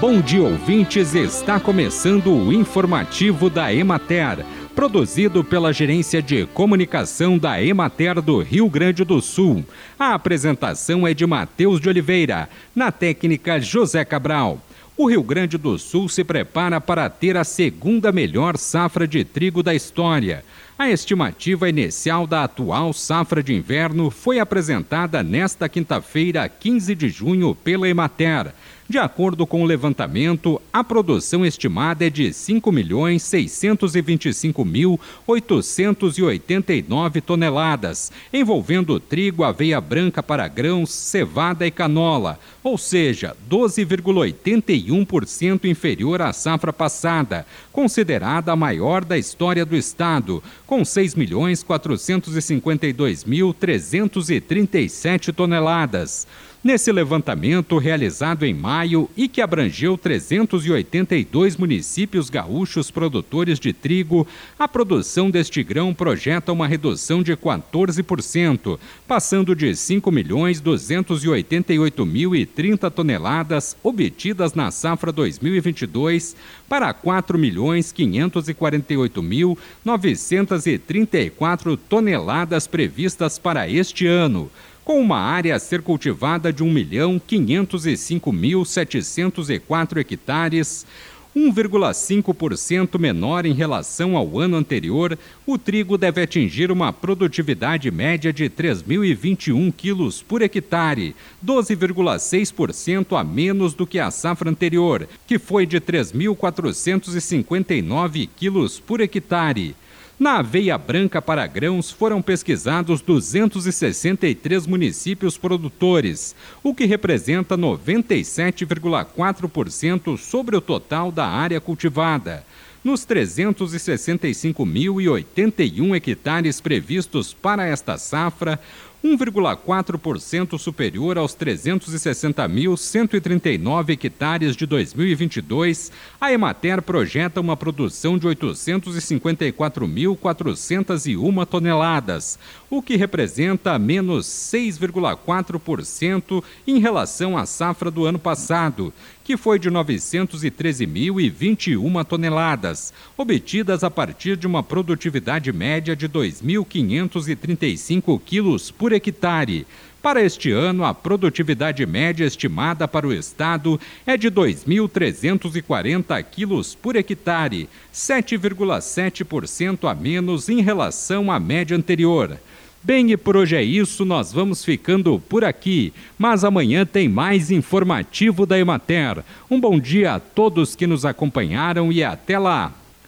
Bom dia, ouvintes. Está começando o informativo da Emater, produzido pela Gerência de Comunicação da Emater do Rio Grande do Sul. A apresentação é de Matheus de Oliveira, na técnica José Cabral. O Rio Grande do Sul se prepara para ter a segunda melhor safra de trigo da história. A estimativa inicial da atual safra de inverno foi apresentada nesta quinta-feira, 15 de junho, pela Emater. De acordo com o levantamento, a produção estimada é de 5.625.889 toneladas, envolvendo trigo, aveia branca para grãos, cevada e canola, ou seja, 12,81% inferior à safra passada, considerada a maior da história do estado, com 6.452.337 toneladas. Nesse levantamento realizado em maio e que abrangeu 382 municípios gaúchos produtores de trigo, a produção deste grão projeta uma redução de 14%, passando de 5.288.030 toneladas obtidas na safra 2022 para 4.548.934 toneladas previstas para este ano com uma área a ser cultivada de 1.505.704 hectares, 1,5% menor em relação ao ano anterior, o trigo deve atingir uma produtividade média de 3.021 quilos por hectare, 12,6% a menos do que a safra anterior, que foi de 3.459 quilos por hectare. Na aveia branca para grãos foram pesquisados 263 municípios produtores, o que representa 97,4% sobre o total da área cultivada. Nos 365.081 hectares previstos para esta safra, 1,4% superior aos 360.139 hectares de 2022, a Emater projeta uma produção de 854.401 toneladas, o que representa menos 6,4% em relação à safra do ano passado, que foi de 913.021 toneladas, obtidas a partir de uma produtividade média de 2.535 quilos por hectare. Para este ano, a produtividade média estimada para o estado é de 2.340 quilos por hectare, 7,7% a menos em relação à média anterior. Bem, e por hoje é isso, nós vamos ficando por aqui, mas amanhã tem mais informativo da Emater. Um bom dia a todos que nos acompanharam e até lá!